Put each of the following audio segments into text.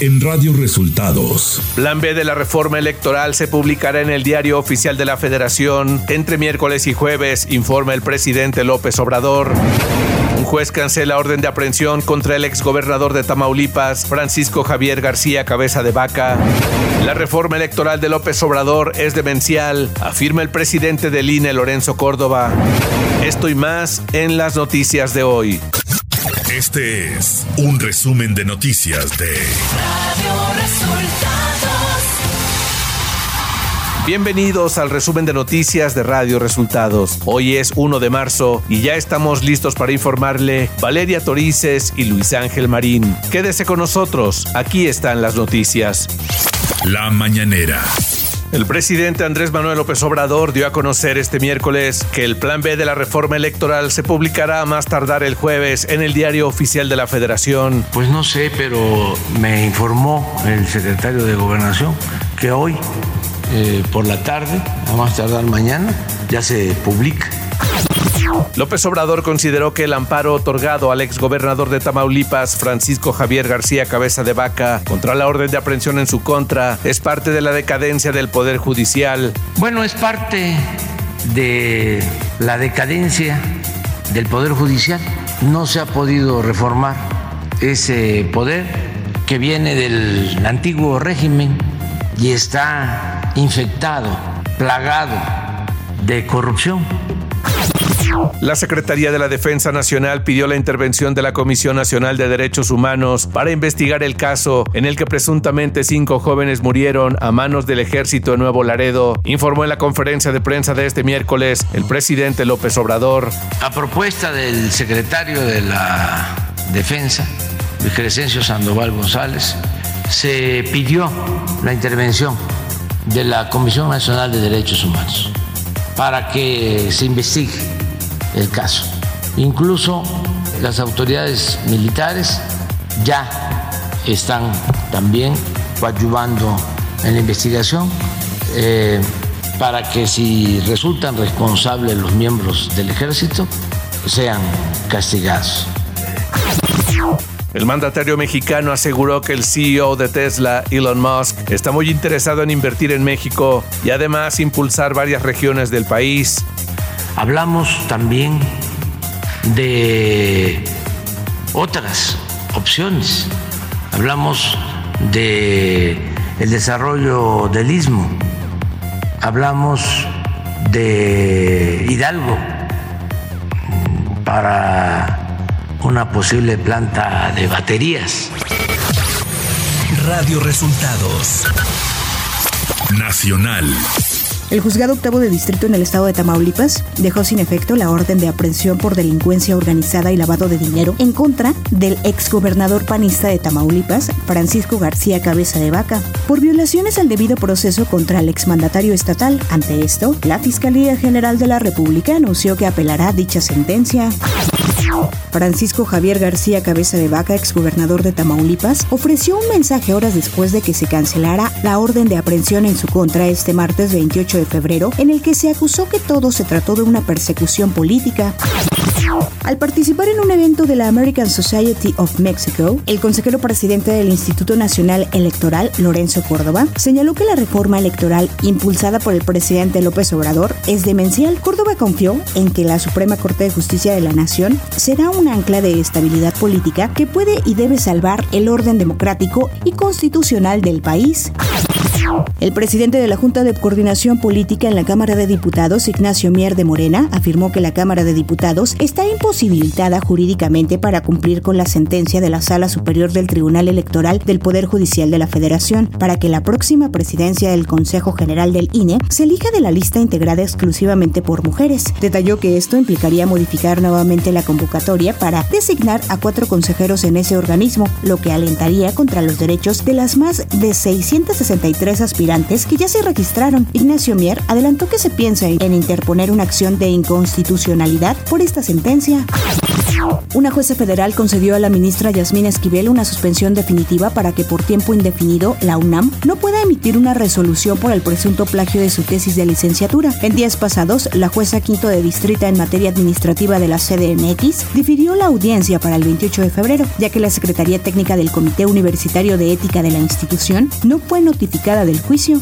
en Radio Resultados. Plan B de la reforma electoral se publicará en el Diario Oficial de la Federación entre miércoles y jueves, informa el presidente López Obrador. Un juez cancela orden de aprehensión contra el exgobernador de Tamaulipas, Francisco Javier García Cabeza de Vaca. La reforma electoral de López Obrador es demencial, afirma el presidente del INE, Lorenzo Córdoba. Esto y más en las noticias de hoy. Este es un resumen de noticias de Radio Resultados. Bienvenidos al resumen de noticias de Radio Resultados. Hoy es 1 de marzo y ya estamos listos para informarle Valeria Torices y Luis Ángel Marín. Quédese con nosotros, aquí están las noticias. La mañanera. El presidente Andrés Manuel López Obrador dio a conocer este miércoles que el plan B de la reforma electoral se publicará a más tardar el jueves en el diario oficial de la Federación. Pues no sé, pero me informó el secretario de Gobernación que hoy, eh, por la tarde, a más tardar mañana, ya se publica López Obrador consideró que el amparo otorgado al exgobernador de Tamaulipas, Francisco Javier García Cabeza de Vaca, contra la orden de aprehensión en su contra, es parte de la decadencia del Poder Judicial. Bueno, es parte de la decadencia del Poder Judicial. No se ha podido reformar ese poder que viene del antiguo régimen y está infectado, plagado de corrupción la Secretaría de la Defensa Nacional pidió la intervención de la Comisión Nacional de Derechos Humanos para investigar el caso en el que presuntamente cinco jóvenes murieron a manos del ejército de Nuevo Laredo, informó en la conferencia de prensa de este miércoles el presidente López Obrador. A propuesta del secretario de la Defensa, Luis Crescencio Sandoval González, se pidió la intervención de la Comisión Nacional de Derechos Humanos para que se investigue el caso. Incluso las autoridades militares ya están también coadyuvando en la investigación eh, para que si resultan responsables los miembros del ejército sean castigados. El mandatario mexicano aseguró que el CEO de Tesla, Elon Musk, está muy interesado en invertir en México y además impulsar varias regiones del país. Hablamos también de otras opciones. Hablamos de el desarrollo del istmo. Hablamos de Hidalgo para una posible planta de baterías. Radio Resultados Nacional. El juzgado octavo de distrito en el estado de Tamaulipas dejó sin efecto la orden de aprehensión por delincuencia organizada y lavado de dinero en contra del exgobernador panista de Tamaulipas, Francisco García Cabeza de Vaca, por violaciones al debido proceso contra el exmandatario estatal. Ante esto, la Fiscalía General de la República anunció que apelará dicha sentencia. Francisco Javier García Cabeza de Vaca, exgobernador de Tamaulipas, ofreció un mensaje horas después de que se cancelara la orden de aprehensión en su contra este martes 28 de febrero, en el que se acusó que todo se trató de una persecución política. Al participar en un evento de la American Society of Mexico, el consejero presidente del Instituto Nacional Electoral, Lorenzo Córdoba, señaló que la reforma electoral impulsada por el presidente López Obrador es demencial. Córdoba confió en que la Suprema Corte de Justicia de la Nación será un ancla de estabilidad política que puede y debe salvar el orden democrático y constitucional del país. El presidente de la Junta de Coordinación Política en la Cámara de Diputados, Ignacio Mier de Morena, afirmó que la Cámara de Diputados está imposibilitada jurídicamente para cumplir con la sentencia de la Sala Superior del Tribunal Electoral del Poder Judicial de la Federación para que la próxima presidencia del Consejo General del INE se elija de la lista integrada exclusivamente por mujeres. Detalló que esto implicaría modificar nuevamente la convocatoria para designar a cuatro consejeros en ese organismo, lo que alentaría contra los derechos de las más de 663 aspirantes que ya se registraron. Ignacio Mier adelantó que se piensa en interponer una acción de inconstitucionalidad por esta sentencia. Una jueza federal concedió a la ministra Yasmín Esquivel una suspensión definitiva para que por tiempo indefinido la UNAM no pueda emitir una resolución por el presunto plagio de su tesis de licenciatura. En días pasados, la jueza quinto de distrita en materia administrativa de la CDMX difirió la audiencia para el 28 de febrero, ya que la Secretaría Técnica del Comité Universitario de Ética de la institución no fue notificada del juicio.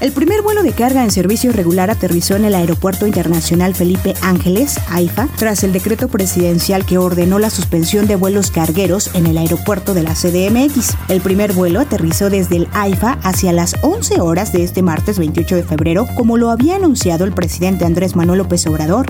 El primer vuelo de carga en servicio regular aterrizó en el Aeropuerto Internacional Felipe Ángeles, AIFA, tras el decreto presidencial que ordenó la suspensión de vuelos cargueros en el aeropuerto de la CDMX. El primer vuelo aterrizó desde el AIFA hacia las 11 horas de este martes 28 de febrero, como lo había anunciado el presidente Andrés Manuel López Obrador.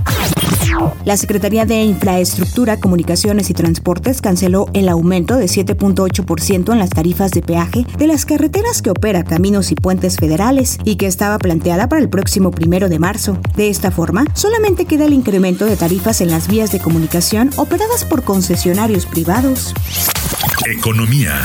La Secretaría de Infraestructura, Comunicaciones y Transportes canceló el aumento de 7.8% en las tarifas de peaje de las carreteras que opera Caminos y Puentes Federales y que estaba planteada para el próximo primero de marzo. De esta forma, solamente queda el incremento de tarifas en las vías de comunicación operadas por concesionarios privados. Economía.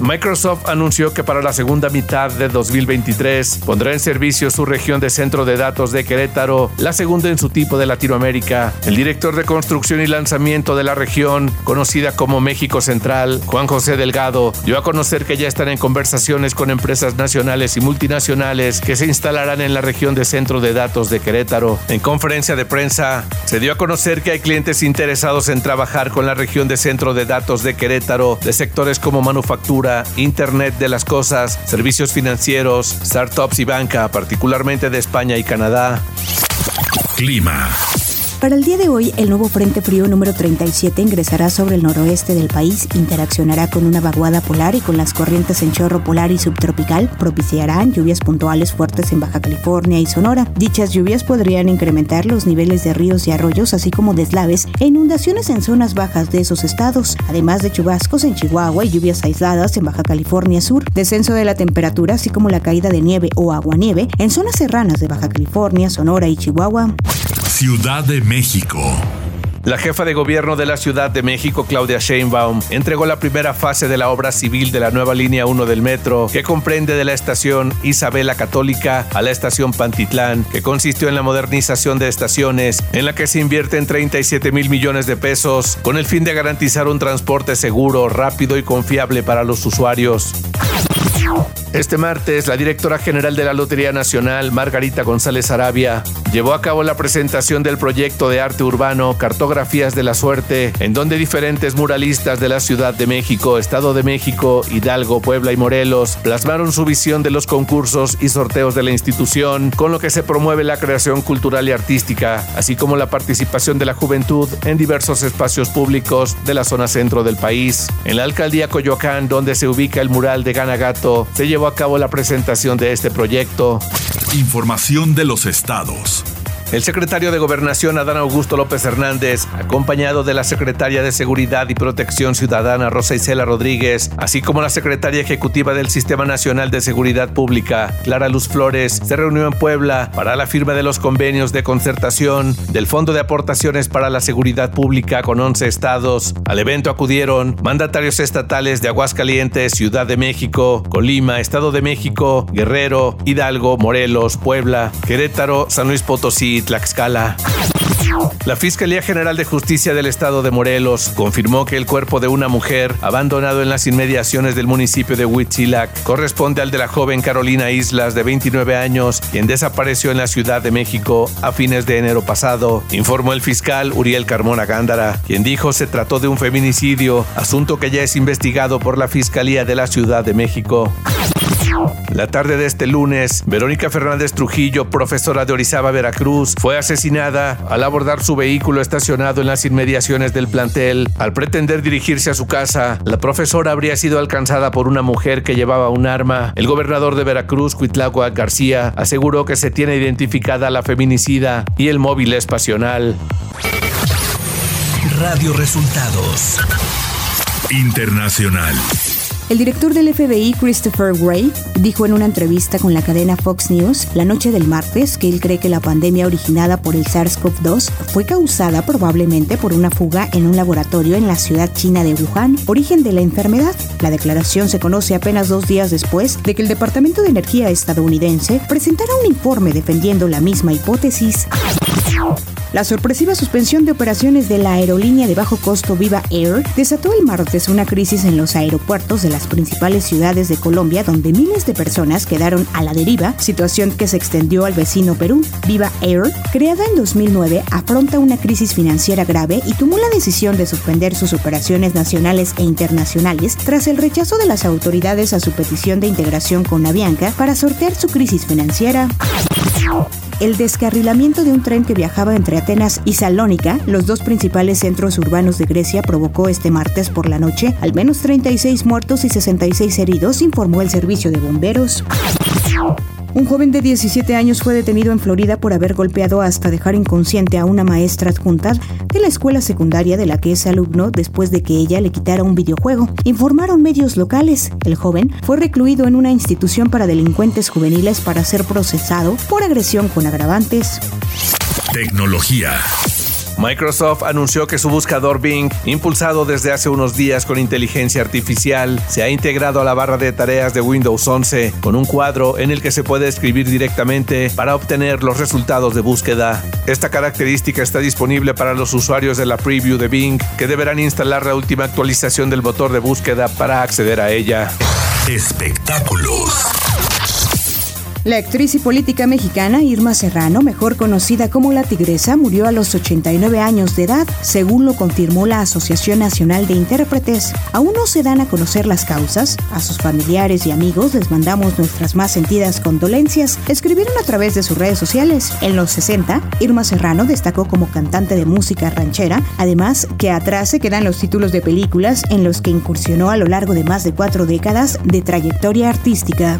Microsoft anunció que para la segunda mitad de 2023 pondrá en servicio su región de centro de datos de Querétaro, la segunda en su tipo de Latinoamérica. El director de construcción y lanzamiento de la región, conocida como México Central, Juan José Delgado, dio a conocer que ya están en conversaciones con empresas nacionales y multinacionales que se instalarán en la región de centro de datos de Querétaro. En conferencia de prensa, se dio a conocer que hay clientes interesados en trabajar con la región de centro de datos de Querétaro de sectores como manufactura, Internet de las Cosas, servicios financieros, startups y banca, particularmente de España y Canadá. Clima. Para el día de hoy, el nuevo Frente Frío número 37 ingresará sobre el noroeste del país, interaccionará con una vaguada polar y con las corrientes en chorro polar y subtropical, propiciarán lluvias puntuales fuertes en Baja California y Sonora. Dichas lluvias podrían incrementar los niveles de ríos y arroyos, así como deslaves e inundaciones en zonas bajas de esos estados, además de chubascos en Chihuahua y lluvias aisladas en Baja California Sur, descenso de la temperatura, así como la caída de nieve o aguanieve en zonas serranas de Baja California, Sonora y Chihuahua. Ciudad de México. La jefa de gobierno de la Ciudad de México, Claudia Sheinbaum, entregó la primera fase de la obra civil de la nueva línea 1 del metro, que comprende de la estación Isabela Católica a la estación Pantitlán, que consistió en la modernización de estaciones, en la que se invierten 37 mil millones de pesos, con el fin de garantizar un transporte seguro, rápido y confiable para los usuarios. Este martes, la directora general de la Lotería Nacional, Margarita González Arabia, llevó a cabo la presentación del proyecto de arte urbano Cartografías de la Suerte, en donde diferentes muralistas de la Ciudad de México, Estado de México, Hidalgo, Puebla y Morelos plasmaron su visión de los concursos y sorteos de la institución, con lo que se promueve la creación cultural y artística, así como la participación de la juventud en diversos espacios públicos de la zona centro del país. En la alcaldía Coyoacán, donde se ubica el mural de Ganagato, se llevó a cabo la presentación de este proyecto. Información de los estados. El secretario de Gobernación, Adán Augusto López Hernández, acompañado de la secretaria de Seguridad y Protección Ciudadana, Rosa Isela Rodríguez, así como la secretaria ejecutiva del Sistema Nacional de Seguridad Pública, Clara Luz Flores, se reunió en Puebla para la firma de los convenios de concertación del Fondo de Aportaciones para la Seguridad Pública con 11 estados. Al evento acudieron mandatarios estatales de Aguascalientes, Ciudad de México, Colima, Estado de México, Guerrero, Hidalgo, Morelos, Puebla, Querétaro, San Luis Potosí, Tlaxcala. La Fiscalía General de Justicia del Estado de Morelos confirmó que el cuerpo de una mujer abandonado en las inmediaciones del municipio de Huitzilac corresponde al de la joven Carolina Islas de 29 años, quien desapareció en la Ciudad de México a fines de enero pasado, informó el fiscal Uriel Carmona Gándara, quien dijo se trató de un feminicidio, asunto que ya es investigado por la Fiscalía de la Ciudad de México. La tarde de este lunes, Verónica Fernández Trujillo, profesora de Orizaba, Veracruz, fue asesinada al abordar su vehículo estacionado en las inmediaciones del plantel. Al pretender dirigirse a su casa, la profesora habría sido alcanzada por una mujer que llevaba un arma. El gobernador de Veracruz, Cuitláhuac García, aseguró que se tiene identificada la feminicida y el móvil es pasional. Radio Resultados Internacional. El director del FBI, Christopher Wray, dijo en una entrevista con la cadena Fox News la noche del martes que él cree que la pandemia originada por el SARS-CoV-2 fue causada probablemente por una fuga en un laboratorio en la ciudad china de Wuhan, origen de la enfermedad. La declaración se conoce apenas dos días después de que el Departamento de Energía estadounidense presentara un informe defendiendo la misma hipótesis. La sorpresiva suspensión de operaciones de la aerolínea de bajo costo Viva Air desató el martes una crisis en los aeropuertos de las principales ciudades de Colombia, donde miles de personas quedaron a la deriva, situación que se extendió al vecino Perú. Viva Air, creada en 2009, afronta una crisis financiera grave y tomó la decisión de suspender sus operaciones nacionales e internacionales tras el rechazo de las autoridades a su petición de integración con Avianca para sortear su crisis financiera el descarrilamiento de un tren que viajaba entre Atenas y Salónica, los dos principales centros urbanos de Grecia, provocó este martes por la noche al menos 36 muertos y 66 heridos, informó el servicio de bomberos. Un joven de 17 años fue detenido en Florida por haber golpeado hasta dejar inconsciente a una maestra adjunta de la escuela secundaria de la que es alumno después de que ella le quitara un videojuego. Informaron medios locales. El joven fue recluido en una institución para delincuentes juveniles para ser procesado por agresión con agravantes. Tecnología. Microsoft anunció que su buscador Bing, impulsado desde hace unos días con inteligencia artificial, se ha integrado a la barra de tareas de Windows 11 con un cuadro en el que se puede escribir directamente para obtener los resultados de búsqueda. Esta característica está disponible para los usuarios de la preview de Bing, que deberán instalar la última actualización del motor de búsqueda para acceder a ella. Espectáculos. La actriz y política mexicana Irma Serrano, mejor conocida como La Tigresa, murió a los 89 años de edad, según lo confirmó la Asociación Nacional de Intérpretes. Aún no se dan a conocer las causas. A sus familiares y amigos les mandamos nuestras más sentidas condolencias. Escribieron a través de sus redes sociales. En los 60, Irma Serrano destacó como cantante de música ranchera, además que atrás se quedan los títulos de películas en los que incursionó a lo largo de más de cuatro décadas de trayectoria artística.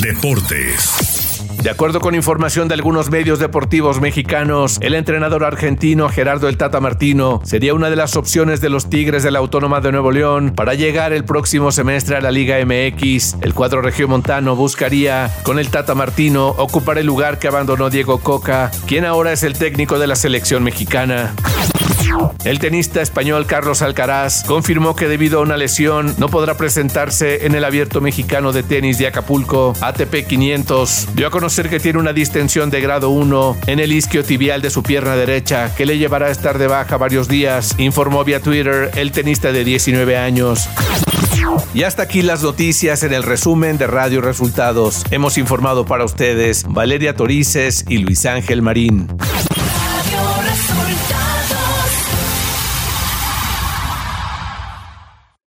Deportes. De acuerdo con información de algunos medios deportivos mexicanos, el entrenador argentino Gerardo El Tata Martino sería una de las opciones de los Tigres de la Autónoma de Nuevo León para llegar el próximo semestre a la Liga MX. El cuadro regiomontano buscaría, con el Tata Martino, ocupar el lugar que abandonó Diego Coca, quien ahora es el técnico de la selección mexicana. El tenista español Carlos Alcaraz confirmó que debido a una lesión no podrá presentarse en el abierto mexicano de tenis de Acapulco ATP 500. Dio a conocer que tiene una distensión de grado 1 en el isquio tibial de su pierna derecha que le llevará a estar de baja varios días, informó vía Twitter el tenista de 19 años. Y hasta aquí las noticias en el resumen de Radio Resultados. Hemos informado para ustedes Valeria Torices y Luis Ángel Marín.